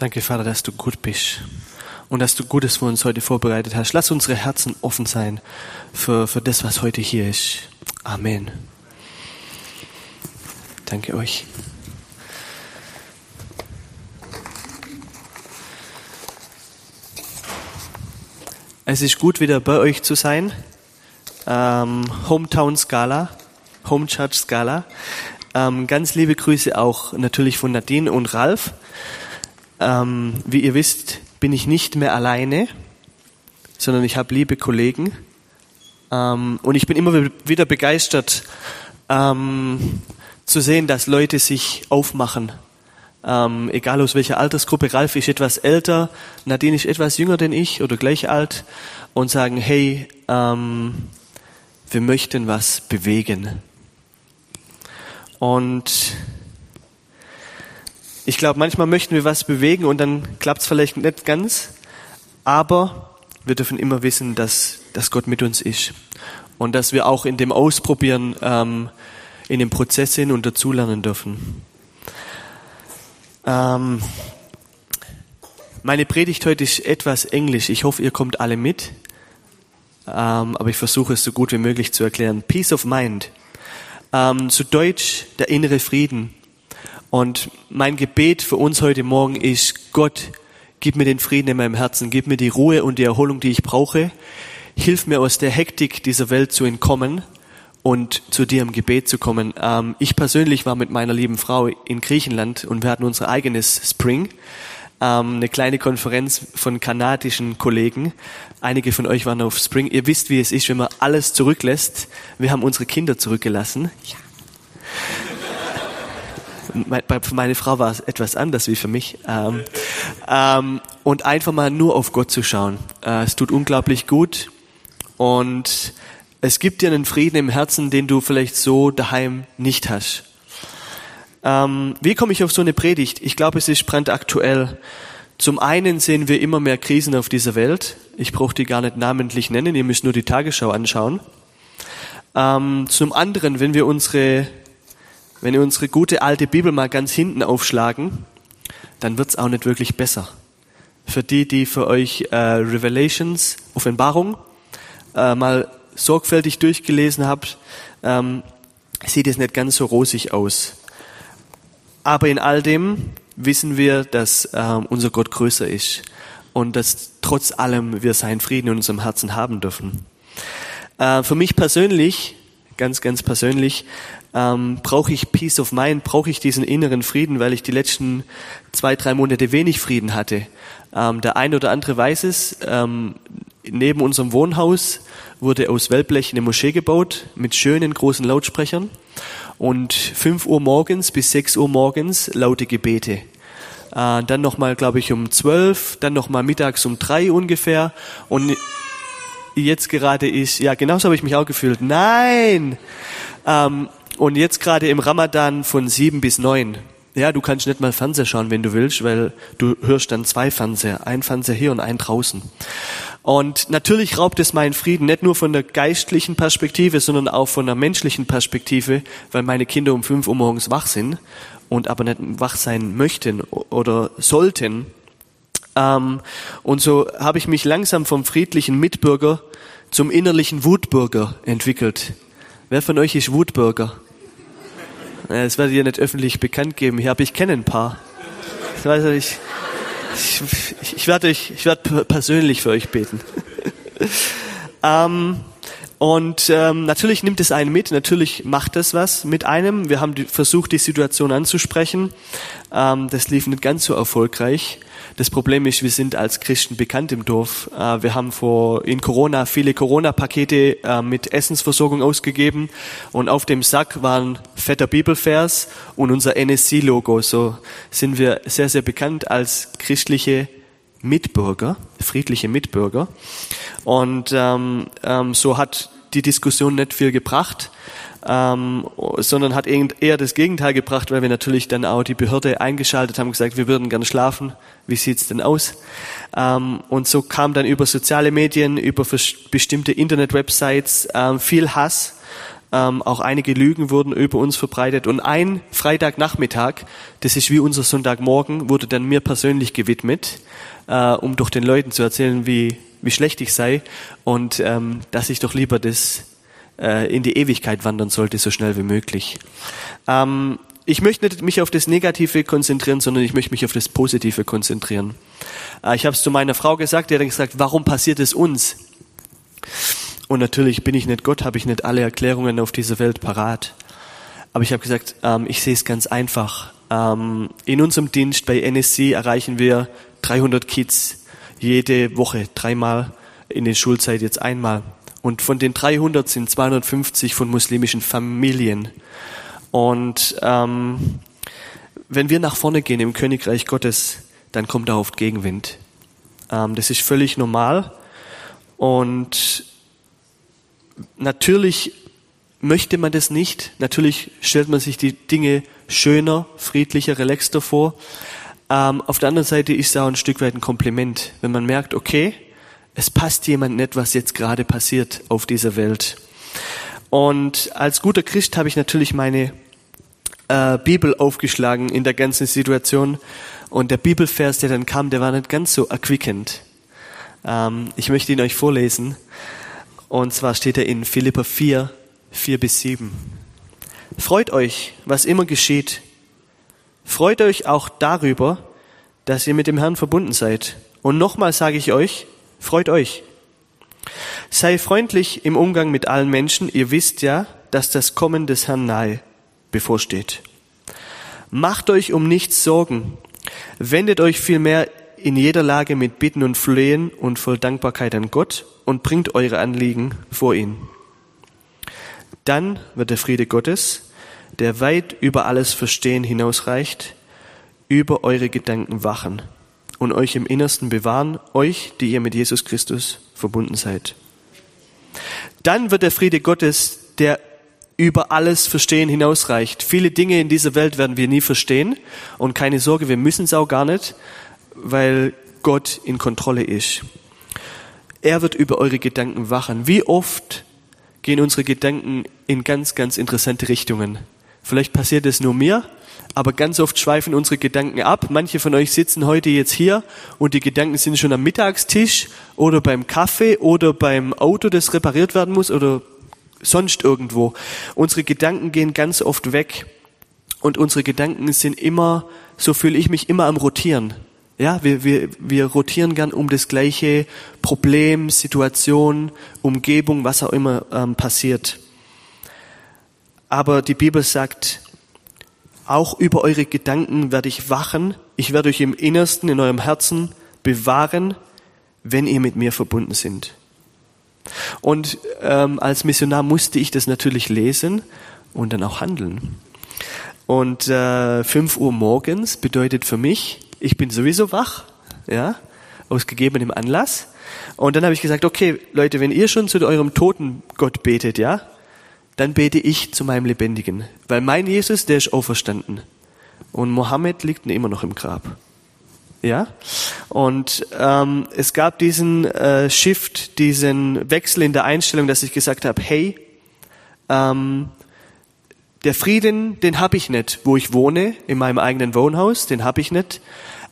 Danke, Vater, dass du gut bist und dass du Gutes für uns heute vorbereitet hast. Lass unsere Herzen offen sein für, für das, was heute hier ist. Amen. Danke euch. Es ist gut, wieder bei euch zu sein. Ähm, Hometown Scala, Home Church Scala. Ähm, ganz liebe Grüße auch natürlich von Nadine und Ralf. Ähm, wie ihr wisst, bin ich nicht mehr alleine, sondern ich habe liebe Kollegen. Ähm, und ich bin immer wieder begeistert ähm, zu sehen, dass Leute sich aufmachen. Ähm, egal aus welcher Altersgruppe. Ralf ist etwas älter, Nadine ist etwas jünger denn ich oder gleich alt und sagen, hey, ähm, wir möchten was bewegen. Und ich glaube, manchmal möchten wir was bewegen und dann klappt es vielleicht nicht ganz, aber wir dürfen immer wissen, dass, dass Gott mit uns ist und dass wir auch in dem Ausprobieren ähm, in dem Prozess sind und dazulernen dürfen. Ähm, meine Predigt heute ist etwas Englisch. Ich hoffe, ihr kommt alle mit, ähm, aber ich versuche es so gut wie möglich zu erklären. Peace of Mind. Ähm, zu Deutsch der innere Frieden. Und mein Gebet für uns heute Morgen ist, Gott, gib mir den Frieden in meinem Herzen, gib mir die Ruhe und die Erholung, die ich brauche. Hilf mir aus der Hektik dieser Welt zu entkommen und zu dir im Gebet zu kommen. Ähm, ich persönlich war mit meiner lieben Frau in Griechenland und wir hatten unser eigenes Spring, ähm, eine kleine Konferenz von kanadischen Kollegen. Einige von euch waren auf Spring. Ihr wisst, wie es ist, wenn man alles zurücklässt. Wir haben unsere Kinder zurückgelassen. Ja für meine Frau war es etwas anders wie für mich. Ähm, ähm, und einfach mal nur auf Gott zu schauen. Äh, es tut unglaublich gut und es gibt dir einen Frieden im Herzen, den du vielleicht so daheim nicht hast. Ähm, wie komme ich auf so eine Predigt? Ich glaube, es ist brandaktuell. Zum einen sehen wir immer mehr Krisen auf dieser Welt. Ich brauche die gar nicht namentlich nennen, ihr müsst nur die Tagesschau anschauen. Ähm, zum anderen, wenn wir unsere wenn wir unsere gute alte Bibel mal ganz hinten aufschlagen, dann wird's auch nicht wirklich besser. Für die, die für euch äh, Revelations, Offenbarung, äh, mal sorgfältig durchgelesen habt, ähm, sieht es nicht ganz so rosig aus. Aber in all dem wissen wir, dass äh, unser Gott größer ist und dass trotz allem wir seinen Frieden in unserem Herzen haben dürfen. Äh, für mich persönlich, ganz, ganz persönlich, ähm, brauche ich Peace of Mind, brauche ich diesen inneren Frieden, weil ich die letzten zwei, drei Monate wenig Frieden hatte. Ähm, der eine oder andere weiß es, ähm, neben unserem Wohnhaus wurde aus Wellblech eine Moschee gebaut mit schönen großen Lautsprechern. Und fünf Uhr morgens bis sechs Uhr morgens laute Gebete. Äh, dann nochmal, glaube ich, um zwölf, dann nochmal mittags um drei ungefähr. Und jetzt gerade ist, ja, genauso habe ich mich auch gefühlt. Nein! Ähm, und jetzt gerade im Ramadan von sieben bis neun. Ja, du kannst nicht mal Fernseher schauen, wenn du willst, weil du hörst dann zwei Fernseher. Ein Fernseher hier und ein draußen. Und natürlich raubt es meinen Frieden, nicht nur von der geistlichen Perspektive, sondern auch von der menschlichen Perspektive, weil meine Kinder um fünf Uhr morgens wach sind und aber nicht wach sein möchten oder sollten. Ähm, und so habe ich mich langsam vom friedlichen Mitbürger zum innerlichen Wutbürger entwickelt. Wer von euch ist Wutbürger? Das werde ich ja nicht öffentlich bekannt geben. Hier, aber ich kenne ein paar. Ich, weiß ich, ich, ich werde euch, ich werde persönlich für euch beten. ähm, und ähm, natürlich nimmt es einen mit, natürlich macht es was mit einem. Wir haben versucht, die Situation anzusprechen. Ähm, das lief nicht ganz so erfolgreich. Das Problem ist, wir sind als Christen bekannt im Dorf. Äh, wir haben vor, in Corona viele Corona-Pakete äh, mit Essensversorgung ausgegeben und auf dem Sack war ein fetter Bibelvers und unser NSC-Logo. So sind wir sehr, sehr bekannt als christliche Mitbürger, friedliche Mitbürger. Und ähm, ähm, so hat die Diskussion nicht viel gebracht ähm, sondern hat eher das Gegenteil gebracht, weil wir natürlich dann auch die Behörde eingeschaltet haben, gesagt, wir würden gerne schlafen, wie sieht's denn aus? Ähm, und so kam dann über soziale Medien, über bestimmte Internet-Websites ähm, viel Hass Ähm, auch einige Lügen wurden über uns verbreitet. Und ein Freitagnachmittag, das ist wie unser Sonntagmorgen, wurde dann mir persönlich gewidmet, äh, um doch den Leuten zu erzählen, wie, wie schlecht ich sei und ähm, dass ich doch lieber das äh, in die Ewigkeit wandern sollte, so schnell wie möglich. Ähm, ich möchte nicht mich auf das Negative konzentrieren, sondern ich möchte mich auf das Positive konzentrieren. Äh, ich habe es zu meiner Frau gesagt, die hat dann gesagt, warum passiert es uns? Und natürlich bin ich nicht Gott, habe ich nicht alle Erklärungen auf dieser Welt parat. Aber ich habe gesagt, ähm, ich sehe es ganz einfach. Ähm, in unserem Dienst bei NSC erreichen wir 300 Kids jede Woche, dreimal in der Schulzeit jetzt einmal. Und von den 300 sind 250 von muslimischen Familien. Und ähm, wenn wir nach vorne gehen im Königreich Gottes, dann kommt da oft Gegenwind. Ähm, das ist völlig normal. Und natürlich möchte man das nicht. Natürlich stellt man sich die Dinge schöner, friedlicher, relaxter vor. Ähm, auf der anderen Seite ist auch ein Stück weit ein Kompliment, wenn man merkt, okay, es passt jemand nicht, was jetzt gerade passiert auf dieser Welt. Und als guter Christ habe ich natürlich meine äh, Bibel aufgeschlagen in der ganzen Situation. Und der Bibelvers, der dann kam, der war nicht ganz so erquickend. Ähm, ich möchte ihn euch vorlesen. Und zwar steht er in Philippa 4, 4 bis 7. Freut euch, was immer geschieht. Freut euch auch darüber, dass ihr mit dem Herrn verbunden seid. Und nochmal sage ich euch, freut euch. Sei freundlich im Umgang mit allen Menschen. Ihr wisst ja, dass das Kommen des Herrn nahe bevorsteht. Macht euch um nichts Sorgen. Wendet euch vielmehr in jeder Lage mit Bitten und Flehen und voll Dankbarkeit an Gott und bringt eure Anliegen vor ihn. Dann wird der Friede Gottes, der weit über alles Verstehen hinausreicht, über eure Gedanken wachen und euch im Innersten bewahren, euch, die ihr mit Jesus Christus verbunden seid. Dann wird der Friede Gottes, der über alles Verstehen hinausreicht. Viele Dinge in dieser Welt werden wir nie verstehen und keine Sorge, wir müssen es auch gar nicht, weil Gott in Kontrolle ist. Er wird über eure Gedanken wachen. Wie oft gehen unsere Gedanken in ganz, ganz interessante Richtungen? Vielleicht passiert es nur mir, aber ganz oft schweifen unsere Gedanken ab. Manche von euch sitzen heute jetzt hier und die Gedanken sind schon am Mittagstisch oder beim Kaffee oder beim Auto, das repariert werden muss oder sonst irgendwo. Unsere Gedanken gehen ganz oft weg und unsere Gedanken sind immer, so fühle ich mich immer am Rotieren. Ja, wir, wir, wir rotieren gern um das gleiche Problem, Situation, Umgebung, was auch immer ähm, passiert. Aber die Bibel sagt, auch über eure Gedanken werde ich wachen, ich werde euch im Innersten, in eurem Herzen bewahren, wenn ihr mit mir verbunden sind. Und ähm, als Missionar musste ich das natürlich lesen und dann auch handeln. Und äh, 5 Uhr morgens bedeutet für mich, ich bin sowieso wach, ja, aus gegebenem Anlass. Und dann habe ich gesagt, okay, Leute, wenn ihr schon zu eurem toten Gott betet, ja, dann bete ich zu meinem Lebendigen. Weil mein Jesus, der ist auferstanden. Und Mohammed liegt immer noch im Grab. Ja? Und ähm, es gab diesen äh, Shift, diesen Wechsel in der Einstellung, dass ich gesagt habe, hey, ähm, der Frieden, den habe ich nicht, wo ich wohne, in meinem eigenen Wohnhaus, den habe ich nicht.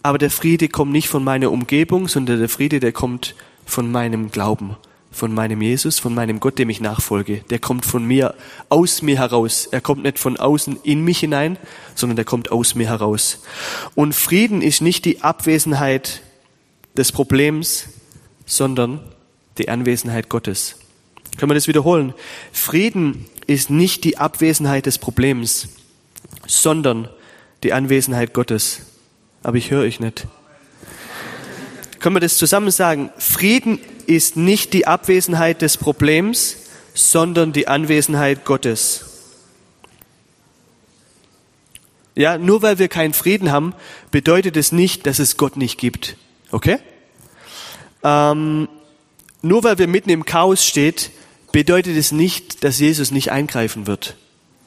Aber der Friede kommt nicht von meiner Umgebung, sondern der Friede, der kommt von meinem Glauben, von meinem Jesus, von meinem Gott, dem ich nachfolge. Der kommt von mir, aus mir heraus. Er kommt nicht von außen in mich hinein, sondern der kommt aus mir heraus. Und Frieden ist nicht die Abwesenheit des Problems, sondern die Anwesenheit Gottes. Können wir das wiederholen? Frieden ist nicht die Abwesenheit des Problems, sondern die Anwesenheit Gottes aber ich höre euch nicht. Können wir das zusammen sagen? Frieden ist nicht die Abwesenheit des Problems, sondern die Anwesenheit Gottes. Ja, nur weil wir keinen Frieden haben, bedeutet es nicht, dass es Gott nicht gibt. Okay? Ähm, nur weil wir mitten im Chaos steht, bedeutet es nicht, dass Jesus nicht eingreifen wird.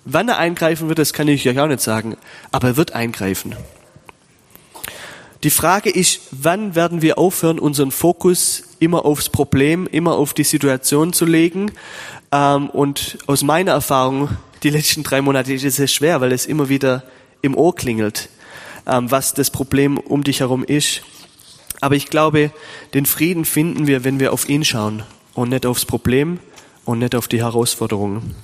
Wann er eingreifen wird, das kann ich euch auch nicht sagen, aber er wird eingreifen. Die Frage ist, wann werden wir aufhören, unseren Fokus immer aufs Problem, immer auf die Situation zu legen? Ähm, und aus meiner Erfahrung, die letzten drei Monate ist es schwer, weil es immer wieder im Ohr klingelt, ähm, was das Problem um dich herum ist. Aber ich glaube, den Frieden finden wir, wenn wir auf ihn schauen und nicht aufs Problem und nicht auf die Herausforderungen.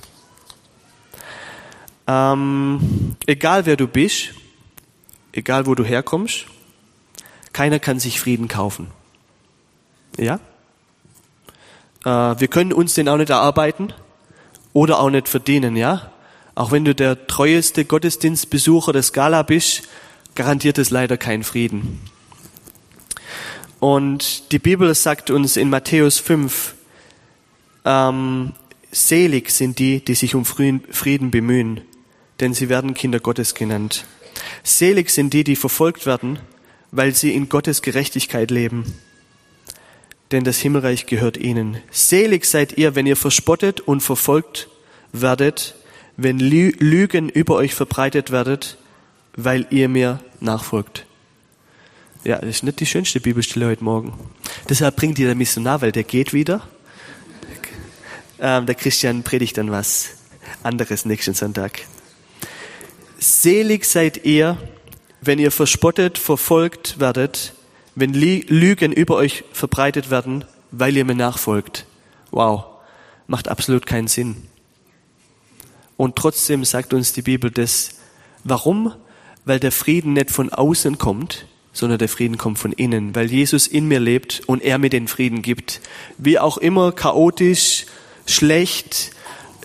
Ähm, egal wer du bist, egal wo du herkommst, keiner kann sich Frieden kaufen. Ja? Äh, wir können uns den auch nicht erarbeiten oder auch nicht verdienen, ja? Auch wenn du der treueste Gottesdienstbesucher der Skala bist, garantiert es leider keinen Frieden. Und die Bibel sagt uns in Matthäus 5, ähm, selig sind die, die sich um Frieden bemühen, denn sie werden Kinder Gottes genannt. Selig sind die, die verfolgt werden, weil sie in Gottes Gerechtigkeit leben. Denn das Himmelreich gehört ihnen. Selig seid ihr, wenn ihr verspottet und verfolgt werdet, wenn Lügen über euch verbreitet werdet, weil ihr mir nachfolgt. Ja, das ist nicht die schönste Bibelstelle heute Morgen. Deshalb bringt ihr der Missionar, weil der geht wieder. Ähm, der Christian predigt dann was anderes nächsten Sonntag. Selig seid ihr, wenn ihr verspottet, verfolgt werdet, wenn Lügen über euch verbreitet werden, weil ihr mir nachfolgt. Wow, macht absolut keinen Sinn. Und trotzdem sagt uns die Bibel das. Warum? Weil der Frieden nicht von außen kommt, sondern der Frieden kommt von innen, weil Jesus in mir lebt und er mir den Frieden gibt. Wie auch immer chaotisch, schlecht,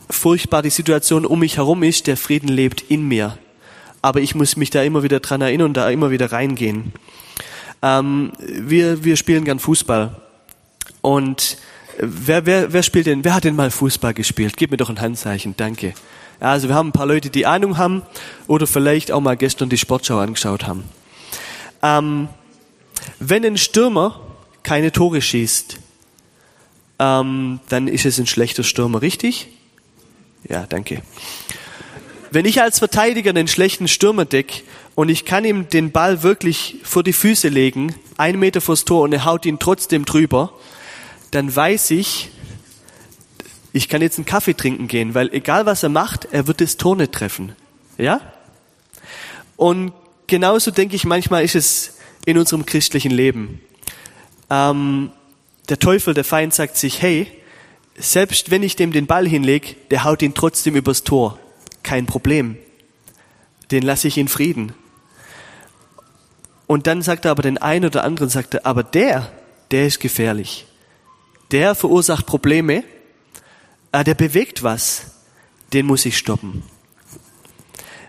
furchtbar die Situation um mich herum ist, der Frieden lebt in mir aber ich muss mich da immer wieder dran erinnern und da immer wieder reingehen. Ähm, wir, wir spielen gern Fußball. Und wer, wer, wer spielt denn, wer hat denn mal Fußball gespielt? Gib mir doch ein Handzeichen, danke. Also wir haben ein paar Leute, die Ahnung haben oder vielleicht auch mal gestern die Sportschau angeschaut haben. Ähm, wenn ein Stürmer keine Tore schießt, ähm, dann ist es ein schlechter Stürmer, richtig? Ja, danke. Wenn ich als Verteidiger einen schlechten Stürmer deck und ich kann ihm den Ball wirklich vor die Füße legen, einen Meter vors Tor und er haut ihn trotzdem drüber, dann weiß ich, ich kann jetzt einen Kaffee trinken gehen, weil egal was er macht, er wird das Tor nicht treffen. Ja? Und genauso denke ich, manchmal ist es in unserem christlichen Leben. Ähm, der Teufel, der Feind sagt sich, hey, selbst wenn ich dem den Ball hinlege, der haut ihn trotzdem übers Tor kein Problem. Den lasse ich in Frieden. Und dann sagt er aber den einen oder anderen, sagt er, aber der, der ist gefährlich. Der verursacht Probleme, äh, der bewegt was, den muss ich stoppen.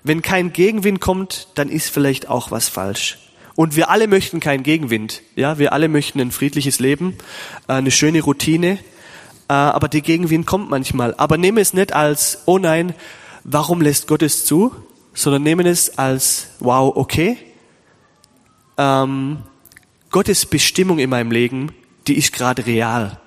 Wenn kein Gegenwind kommt, dann ist vielleicht auch was falsch. Und wir alle möchten keinen Gegenwind. Ja, wir alle möchten ein friedliches Leben, äh, eine schöne Routine. Äh, aber der Gegenwind kommt manchmal. Aber nehme es nicht als, oh nein, warum lässt Gott es zu, sondern nehmen es als, wow, okay, ähm, Gottes Bestimmung in meinem Leben, die ist gerade real.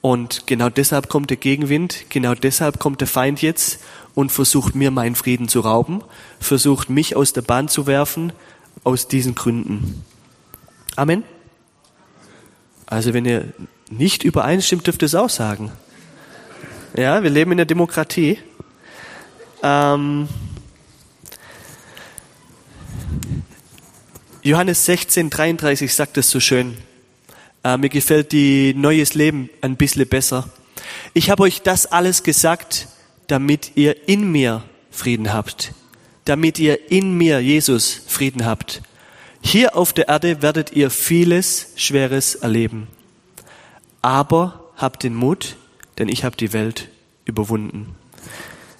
Und genau deshalb kommt der Gegenwind, genau deshalb kommt der Feind jetzt und versucht mir meinen Frieden zu rauben, versucht mich aus der Bahn zu werfen, aus diesen Gründen. Amen. Also wenn ihr nicht übereinstimmt, dürft ihr es auch sagen. Ja, wir leben in der Demokratie. Ähm, Johannes 16, 33 sagt es so schön. Äh, mir gefällt die Neues Leben ein bisschen besser. Ich habe euch das alles gesagt, damit ihr in mir Frieden habt. Damit ihr in mir, Jesus, Frieden habt. Hier auf der Erde werdet ihr vieles Schweres erleben. Aber habt den Mut, denn ich habe die Welt überwunden.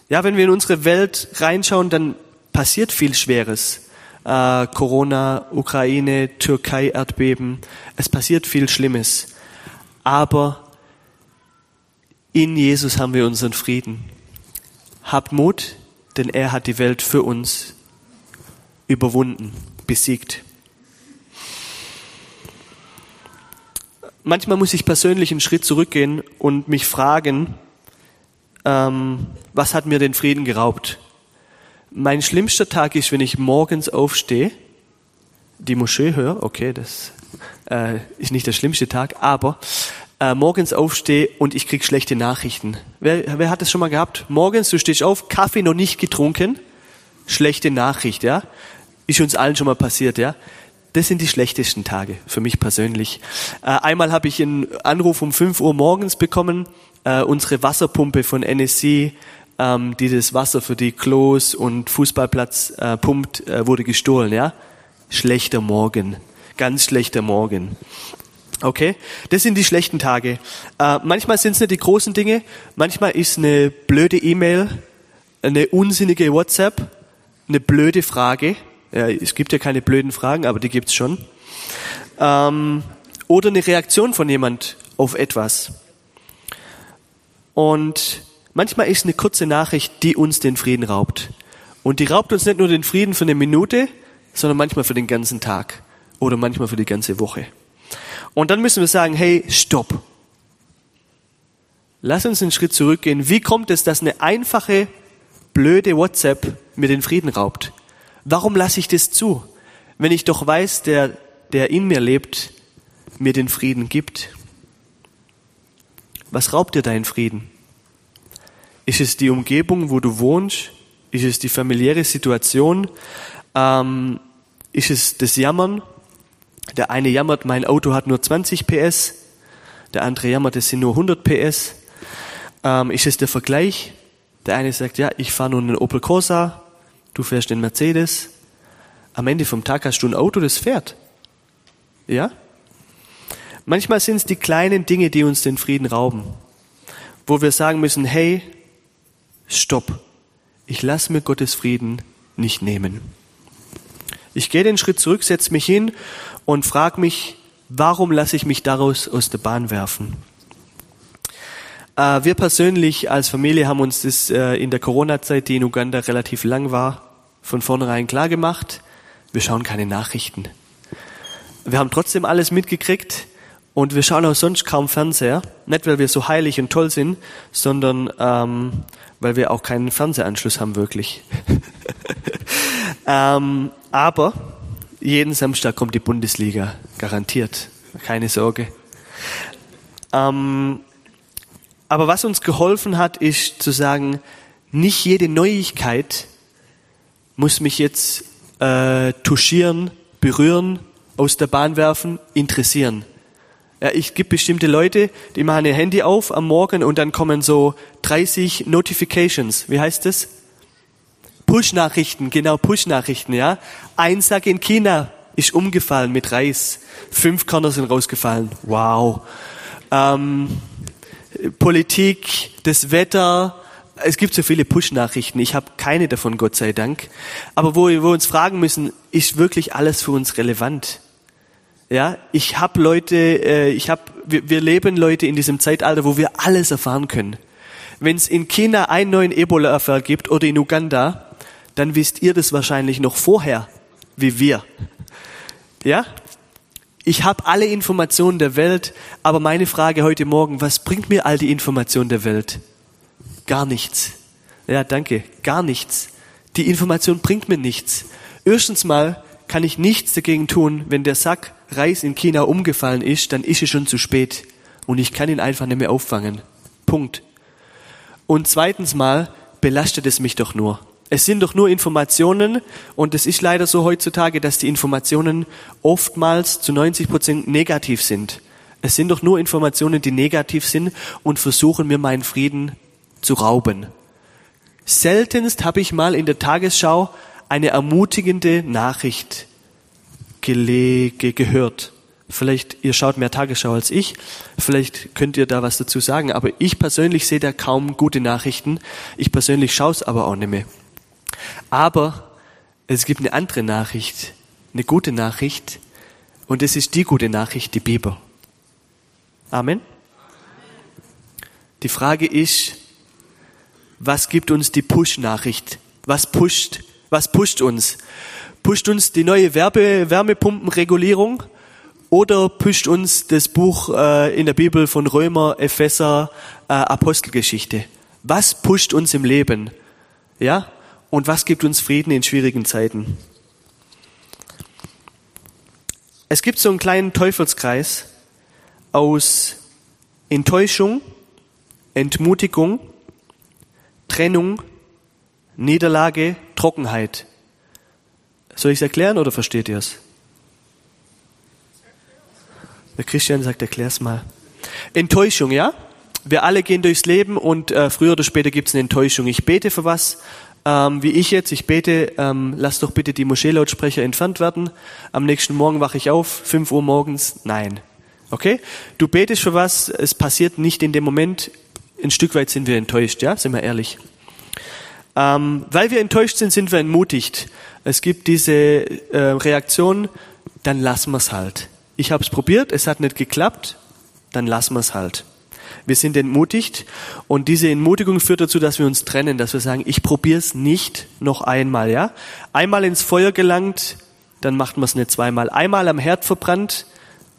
Ja, wenn wir in unsere Welt reinschauen, dann passiert viel Schweres. Äh, Corona, Ukraine, Türkei, Erdbeben. Es passiert viel Schlimmes. Aber in Jesus haben wir unseren Frieden. Habt Mut, denn er hat die Welt für uns überwunden, besiegt. Manchmal muss ich persönlich einen Schritt zurückgehen und mich fragen, ähm, was hat mir den Frieden geraubt? Mein schlimmster Tag ist, wenn ich morgens aufstehe, die Moschee höre, okay, das äh, ist nicht der schlimmste Tag, aber äh, morgens aufstehe und ich krieg schlechte Nachrichten. Wer, wer hat das schon mal gehabt? Morgens, du stehst auf, Kaffee noch nicht getrunken, schlechte Nachricht, ja? Ist uns allen schon mal passiert, ja? Das sind die schlechtesten Tage für mich persönlich. Äh, einmal habe ich einen Anruf um 5 Uhr morgens bekommen. Äh, unsere Wasserpumpe von NSC, ähm, die das Wasser für die Klos und Fußballplatz äh, pumpt, äh, wurde gestohlen. Ja, schlechter Morgen, ganz schlechter Morgen. Okay, das sind die schlechten Tage. Äh, manchmal sind es nicht die großen Dinge. Manchmal ist eine blöde E-Mail, eine unsinnige WhatsApp, eine blöde Frage ja, es gibt ja keine blöden Fragen, aber die gibt's schon. Ähm, oder eine Reaktion von jemand auf etwas. Und manchmal ist eine kurze Nachricht, die uns den Frieden raubt. Und die raubt uns nicht nur den Frieden für eine Minute, sondern manchmal für den ganzen Tag oder manchmal für die ganze Woche. Und dann müssen wir sagen, hey, stopp. Lass uns einen Schritt zurückgehen. Wie kommt es, dass eine einfache, blöde WhatsApp mir den Frieden raubt? Warum lasse ich das zu, wenn ich doch weiß, der, der in mir lebt, mir den Frieden gibt? Was raubt dir deinen Frieden? Ist es die Umgebung, wo du wohnst? Ist es die familiäre Situation? Ähm, ist es das Jammern? Der eine jammert, mein Auto hat nur 20 PS. Der andere jammert, es sind nur 100 PS. Ähm, ist es der Vergleich? Der eine sagt, ja, ich fahre nur einen Opel Corsa du fährst den Mercedes, am Ende vom Tag hast du ein Auto, das fährt. Ja? Manchmal sind es die kleinen Dinge, die uns den Frieden rauben, wo wir sagen müssen, hey, stopp, ich lasse mir Gottes Frieden nicht nehmen. Ich gehe den Schritt zurück, setze mich hin und frage mich, warum lasse ich mich daraus aus der Bahn werfen? Äh, wir persönlich als Familie haben uns das äh, in der Corona-Zeit, die in Uganda relativ lang war, von vornherein klar gemacht. Wir schauen keine Nachrichten. Wir haben trotzdem alles mitgekriegt und wir schauen auch sonst kaum Fernseher. Nicht, weil wir so heilig und toll sind, sondern ähm, weil wir auch keinen Fernsehanschluss haben wirklich. ähm, aber jeden Samstag kommt die Bundesliga, garantiert. Keine Sorge. Ähm, aber was uns geholfen hat, ist zu sagen, nicht jede Neuigkeit muss mich jetzt äh, touchieren, berühren, aus der Bahn werfen, interessieren. Ja, ich gibt bestimmte Leute, die machen ihr Handy auf am Morgen und dann kommen so 30 Notifications. Wie heißt das? Push-Nachrichten, genau Push-Nachrichten, ja. Ein Sack in China ist umgefallen mit Reis. Fünf Körner sind rausgefallen. Wow. Ähm, Politik, das Wetter. Es gibt so viele Push-Nachrichten. Ich habe keine davon, Gott sei Dank. Aber wo wir uns fragen müssen, ist wirklich alles für uns relevant? Ja, ich habe Leute, äh, ich habe, wir, wir leben Leute in diesem Zeitalter, wo wir alles erfahren können. Wenn es in China einen neuen Ebola-Fall gibt oder in Uganda, dann wisst ihr das wahrscheinlich noch vorher, wie wir. Ja? Ich habe alle Informationen der Welt, aber meine Frage heute Morgen, was bringt mir all die Informationen der Welt? Gar nichts. Ja, danke, gar nichts. Die Information bringt mir nichts. Erstens mal kann ich nichts dagegen tun, wenn der Sack Reis in China umgefallen ist, dann ist es schon zu spät und ich kann ihn einfach nicht mehr auffangen. Punkt. Und zweitens mal belastet es mich doch nur. Es sind doch nur Informationen und es ist leider so heutzutage, dass die Informationen oftmals zu 90 Prozent negativ sind. Es sind doch nur Informationen, die negativ sind und versuchen mir meinen Frieden zu rauben. Seltenst habe ich mal in der Tagesschau eine ermutigende Nachricht gelege, gehört. Vielleicht, ihr schaut mehr Tagesschau als ich, vielleicht könnt ihr da was dazu sagen, aber ich persönlich sehe da kaum gute Nachrichten. Ich persönlich schaue es aber auch nicht mehr. Aber es gibt eine andere Nachricht, eine gute Nachricht, und es ist die gute Nachricht, die Bibel. Amen. Die Frage ist, was gibt uns die Push-Nachricht? Was pusht, was pusht uns? Pusht uns die neue Werbe, Wärmepumpenregulierung oder pusht uns das Buch äh, in der Bibel von Römer, Epheser, äh, Apostelgeschichte? Was pusht uns im Leben? Ja? Und was gibt uns Frieden in schwierigen Zeiten? Es gibt so einen kleinen Teufelskreis aus Enttäuschung, Entmutigung, Trennung, Niederlage, Trockenheit. Soll ich es erklären oder versteht ihr es? Der Christian sagt, erklär's mal. Enttäuschung, ja? Wir alle gehen durchs Leben und äh, früher oder später gibt es eine Enttäuschung. Ich bete für was, ähm, wie ich jetzt. Ich bete, ähm, lass doch bitte die Moscheelautsprecher entfernt werden. Am nächsten Morgen wache ich auf, 5 Uhr morgens. Nein. Okay? Du betest für was, es passiert nicht in dem Moment. Ein Stück weit sind wir enttäuscht, ja? Sind wir ehrlich. Ähm, weil wir enttäuscht sind, sind wir entmutigt. Es gibt diese äh, Reaktion, dann lassen wir es halt. Ich habe es probiert, es hat nicht geklappt, dann lassen wir es halt. Wir sind entmutigt und diese Entmutigung führt dazu, dass wir uns trennen, dass wir sagen, ich probiere es nicht noch einmal. Ja, einmal ins Feuer gelangt, dann macht man es nicht zweimal. Einmal am Herd verbrannt,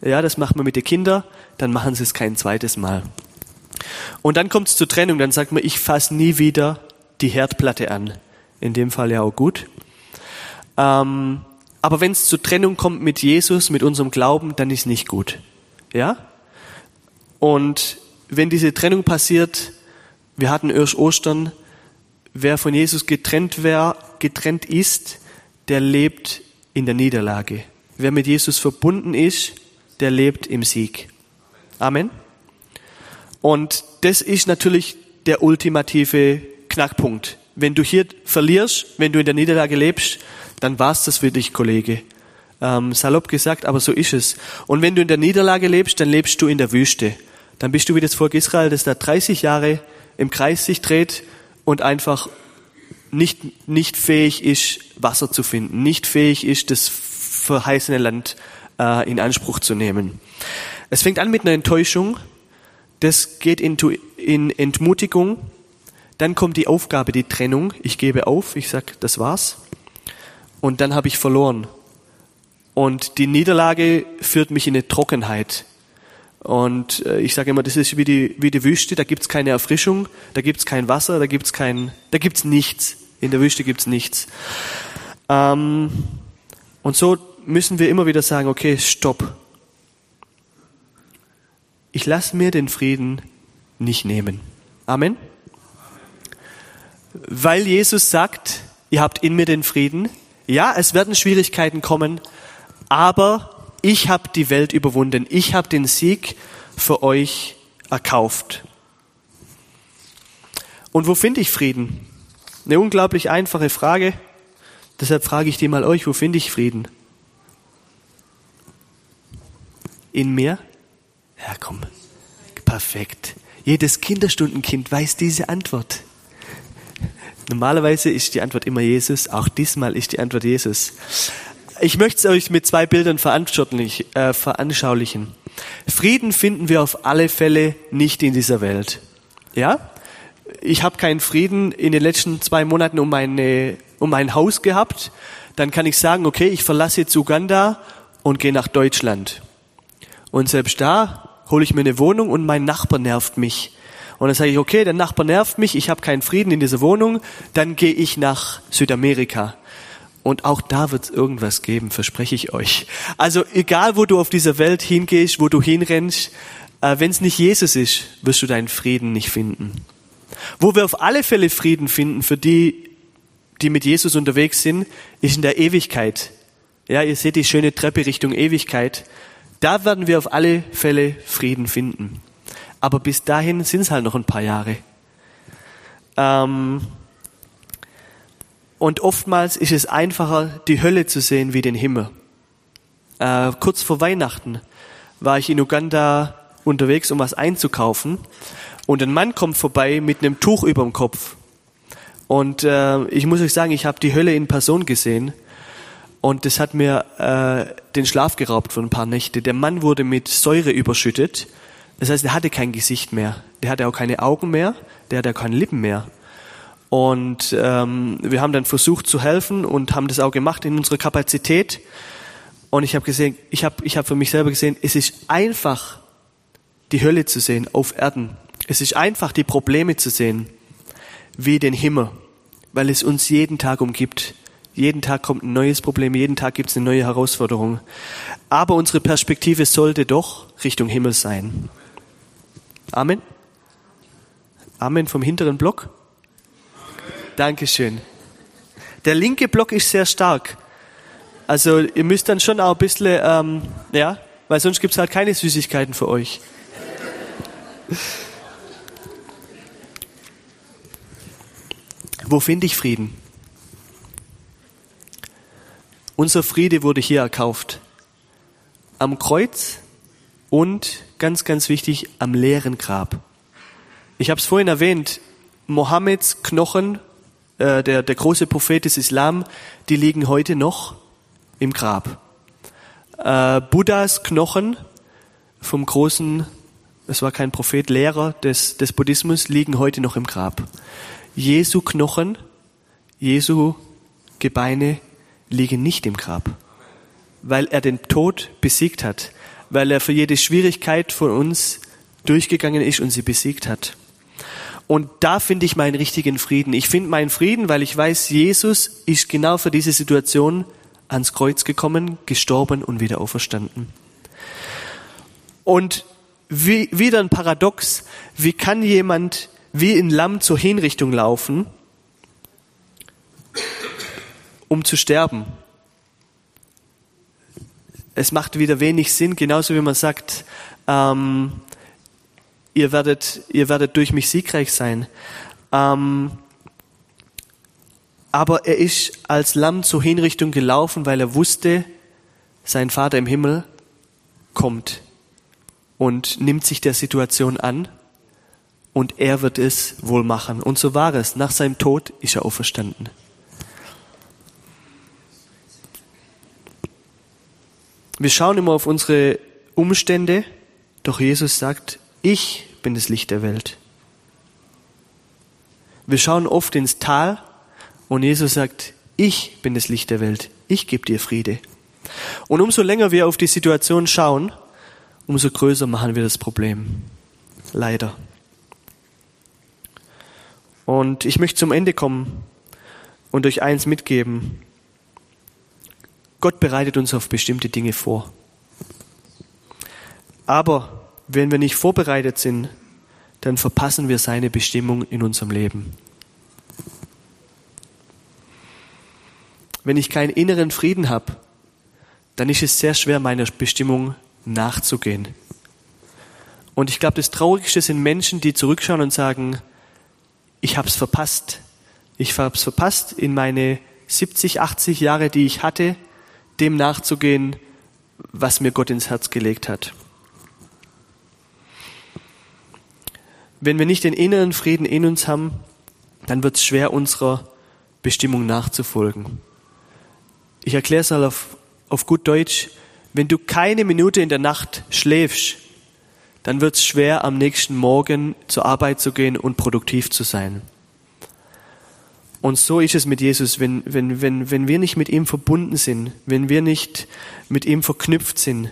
ja, das macht man mit den Kindern, dann machen sie es kein zweites Mal. Und dann kommt es zur Trennung, dann sagt man, ich fasse nie wieder die Herdplatte an. In dem Fall ja auch gut. Ähm, aber wenn es zur Trennung kommt mit Jesus, mit unserem Glauben, dann ist nicht gut. Ja? Und wenn diese Trennung passiert, wir hatten erst Ostern, wer von Jesus getrennt wär, getrennt ist, der lebt in der Niederlage. Wer mit Jesus verbunden ist, der lebt im Sieg. Amen. Und das ist natürlich der ultimative Knackpunkt. Wenn du hier verlierst, wenn du in der Niederlage lebst, dann war's das für dich, Kollege. Ähm, salopp gesagt, aber so ist es. Und wenn du in der Niederlage lebst, dann lebst du in der Wüste. Dann bist du wie das Volk Israel, das da 30 Jahre im Kreis sich dreht und einfach nicht, nicht fähig ist, Wasser zu finden, nicht fähig ist, das verheißene Land äh, in Anspruch zu nehmen. Es fängt an mit einer Enttäuschung, das geht in, in Entmutigung, dann kommt die Aufgabe, die Trennung. Ich gebe auf, ich sag, das war's. Und dann habe ich verloren. Und die Niederlage führt mich in eine Trockenheit. Und äh, ich sage immer, das ist wie die, wie die Wüste, da gibt's keine Erfrischung, da gibt's kein Wasser, da gibt's kein, da gibt's nichts. In der Wüste gibt's nichts. Ähm, und so müssen wir immer wieder sagen, okay, stopp. Ich lasse mir den Frieden nicht nehmen. Amen weil Jesus sagt, ihr habt in mir den Frieden. Ja, es werden Schwierigkeiten kommen, aber ich habe die Welt überwunden. Ich habe den Sieg für euch erkauft. Und wo finde ich Frieden? Eine unglaublich einfache Frage. Deshalb frage ich die mal euch, wo finde ich Frieden? In mir? Ja, komm. Perfekt. Jedes Kinderstundenkind weiß diese Antwort. Normalerweise ist die Antwort immer Jesus, auch diesmal ist die Antwort Jesus. Ich möchte es euch mit zwei Bildern äh, veranschaulichen. Frieden finden wir auf alle Fälle nicht in dieser Welt. Ja? Ich habe keinen Frieden in den letzten zwei Monaten um, meine, um mein Haus gehabt. Dann kann ich sagen, okay, ich verlasse jetzt Uganda und gehe nach Deutschland. Und selbst da hole ich mir eine Wohnung und mein Nachbar nervt mich. Und dann sage ich, okay, der Nachbar nervt mich, ich habe keinen Frieden in dieser Wohnung, dann gehe ich nach Südamerika. Und auch da wird es irgendwas geben, verspreche ich euch. Also egal, wo du auf dieser Welt hingehst, wo du hinrennst, äh, wenn es nicht Jesus ist, wirst du deinen Frieden nicht finden. Wo wir auf alle Fälle Frieden finden für die, die mit Jesus unterwegs sind, ist in der Ewigkeit. Ja, ihr seht die schöne Treppe Richtung Ewigkeit. Da werden wir auf alle Fälle Frieden finden aber bis dahin sind es halt noch ein paar Jahre. Ähm, und oftmals ist es einfacher, die Hölle zu sehen wie den Himmel. Äh, kurz vor Weihnachten war ich in Uganda unterwegs, um was einzukaufen. Und ein Mann kommt vorbei mit einem Tuch über dem Kopf. Und äh, ich muss euch sagen, ich habe die Hölle in Person gesehen. Und das hat mir äh, den Schlaf geraubt für ein paar Nächte. Der Mann wurde mit Säure überschüttet das heißt, er hatte kein Gesicht mehr, der hatte auch keine Augen mehr, der hatte auch keine Lippen mehr. Und ähm, wir haben dann versucht zu helfen und haben das auch gemacht in unserer Kapazität. Und ich habe gesehen, ich habe ich hab für mich selber gesehen, es ist einfach, die Hölle zu sehen auf Erden. Es ist einfach, die Probleme zu sehen, wie den Himmel, weil es uns jeden Tag umgibt. Jeden Tag kommt ein neues Problem, jeden Tag gibt es eine neue Herausforderung. Aber unsere Perspektive sollte doch Richtung Himmel sein. Amen. Amen vom hinteren Block. Dankeschön. Der linke Block ist sehr stark. Also ihr müsst dann schon auch ein bisschen, ähm, ja, weil sonst gibt es halt keine Süßigkeiten für euch. Wo finde ich Frieden? Unser Friede wurde hier erkauft. Am Kreuz und, ganz, ganz wichtig, am leeren Grab. Ich habe es vorhin erwähnt, Mohammeds Knochen, äh, der, der große Prophet des Islam, die liegen heute noch im Grab. Äh, Buddhas Knochen vom großen, es war kein Prophet, Lehrer des, des Buddhismus, liegen heute noch im Grab. Jesu Knochen, Jesu Gebeine liegen nicht im Grab, weil er den Tod besiegt hat, weil er für jede Schwierigkeit von uns durchgegangen ist und sie besiegt hat. Und da finde ich meinen richtigen Frieden. Ich finde meinen Frieden, weil ich weiß, Jesus ist genau für diese Situation ans Kreuz gekommen, gestorben und wieder auferstanden. Und wie, wieder ein Paradox, wie kann jemand wie ein Lamm zur Hinrichtung laufen, um zu sterben? Es macht wieder wenig Sinn, genauso wie man sagt, ähm, ihr werdet, ihr werdet durch mich siegreich sein. Ähm, aber er ist als Lamm zur Hinrichtung gelaufen, weil er wusste, sein Vater im Himmel kommt und nimmt sich der Situation an und er wird es wohl machen. Und so war es. Nach seinem Tod ist er auferstanden. Wir schauen immer auf unsere Umstände, doch Jesus sagt, ich bin das Licht der Welt. Wir schauen oft ins Tal und Jesus sagt, ich bin das Licht der Welt. Ich gebe dir Friede. Und umso länger wir auf die Situation schauen, umso größer machen wir das Problem. Leider. Und ich möchte zum Ende kommen und euch eins mitgeben. Gott bereitet uns auf bestimmte Dinge vor. Aber wenn wir nicht vorbereitet sind, dann verpassen wir seine Bestimmung in unserem Leben. Wenn ich keinen inneren Frieden habe, dann ist es sehr schwer, meiner Bestimmung nachzugehen. Und ich glaube, das Traurigste sind Menschen, die zurückschauen und sagen, ich habe es verpasst. Ich habe es verpasst, in meine 70, 80 Jahre, die ich hatte, dem nachzugehen, was mir Gott ins Herz gelegt hat. Wenn wir nicht den inneren Frieden in uns haben, dann wird es schwer, unserer Bestimmung nachzufolgen. Ich erkläre es mal auf, auf gut Deutsch. Wenn du keine Minute in der Nacht schläfst, dann wird es schwer, am nächsten Morgen zur Arbeit zu gehen und produktiv zu sein. Und so ist es mit Jesus, wenn, wenn, wenn, wenn wir nicht mit ihm verbunden sind, wenn wir nicht mit ihm verknüpft sind,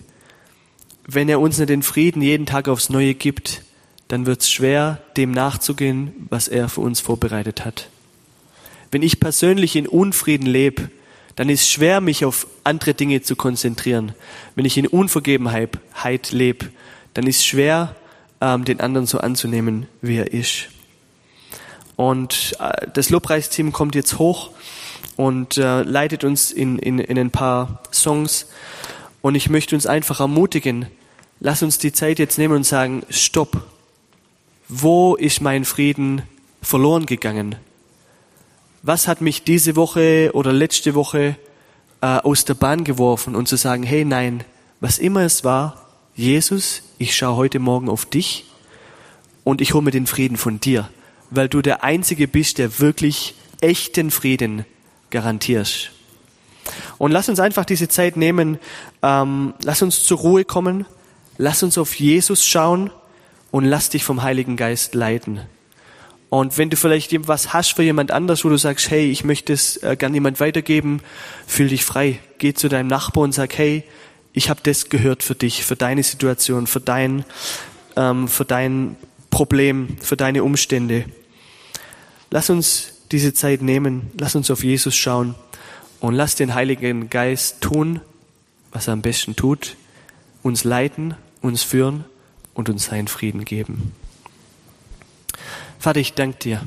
wenn er uns nicht den Frieden jeden Tag aufs Neue gibt, dann wird es schwer, dem nachzugehen, was er für uns vorbereitet hat. Wenn ich persönlich in Unfrieden lebe, dann ist schwer, mich auf andere Dinge zu konzentrieren. Wenn ich in Unvergebenheit lebe, dann ist schwer, ähm, den anderen so anzunehmen, wie er ist. Und äh, das Lobpreisteam kommt jetzt hoch und äh, leitet uns in, in, in ein paar Songs. Und ich möchte uns einfach ermutigen, lass uns die Zeit jetzt nehmen und sagen, stopp, wo ist mein Frieden verloren gegangen? Was hat mich diese Woche oder letzte Woche äh, aus der Bahn geworfen und zu sagen, hey nein, was immer es war, Jesus, ich schaue heute Morgen auf dich und ich hole mir den Frieden von dir, weil du der Einzige bist, der wirklich echten Frieden garantierst. Und lass uns einfach diese Zeit nehmen, ähm, lass uns zur Ruhe kommen, lass uns auf Jesus schauen und lass dich vom Heiligen Geist leiten. Und wenn du vielleicht was hast für jemand anders, wo du sagst, hey, ich möchte es äh, gern jemand weitergeben, fühl dich frei. Geh zu deinem Nachbar und sag, hey, ich habe das gehört für dich, für deine Situation, für dein, ähm, für dein Problem, für deine Umstände. Lass uns diese Zeit nehmen, lass uns auf Jesus schauen Und lass den Heiligen Geist tun, was er am besten tut, uns leiten, uns führen und uns seinen Frieden geben. Vater, ich danke dir.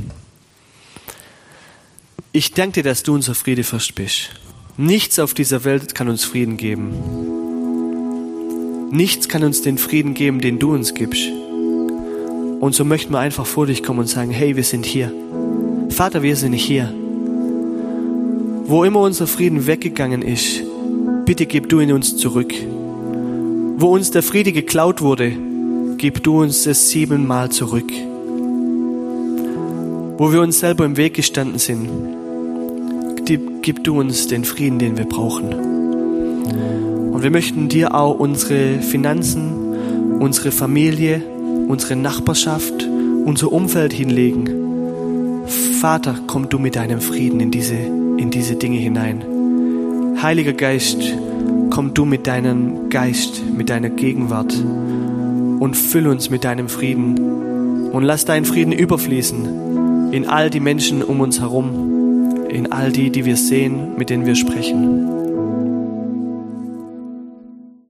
Ich danke dir, dass du unser Friedefürst bist. Nichts auf dieser Welt kann uns Frieden geben. Nichts kann uns den Frieden geben, den du uns gibst. Und so möchten wir einfach vor dich kommen und sagen, hey, wir sind hier. Vater, wir sind hier. Wo immer unser Frieden weggegangen ist, bitte gib du ihn uns zurück. Wo uns der Friede geklaut wurde, gib du uns es siebenmal zurück. Wo wir uns selber im Weg gestanden sind, gib du uns den Frieden, den wir brauchen. Und wir möchten dir auch unsere Finanzen, unsere Familie, unsere Nachbarschaft, unser Umfeld hinlegen. Vater, komm du mit deinem Frieden in diese, in diese Dinge hinein. Heiliger Geist, komm du mit deinem Geist, mit deiner Gegenwart und füll uns mit deinem Frieden und lass deinen Frieden überfließen in all die Menschen um uns herum in all die, die wir sehen, mit denen wir sprechen.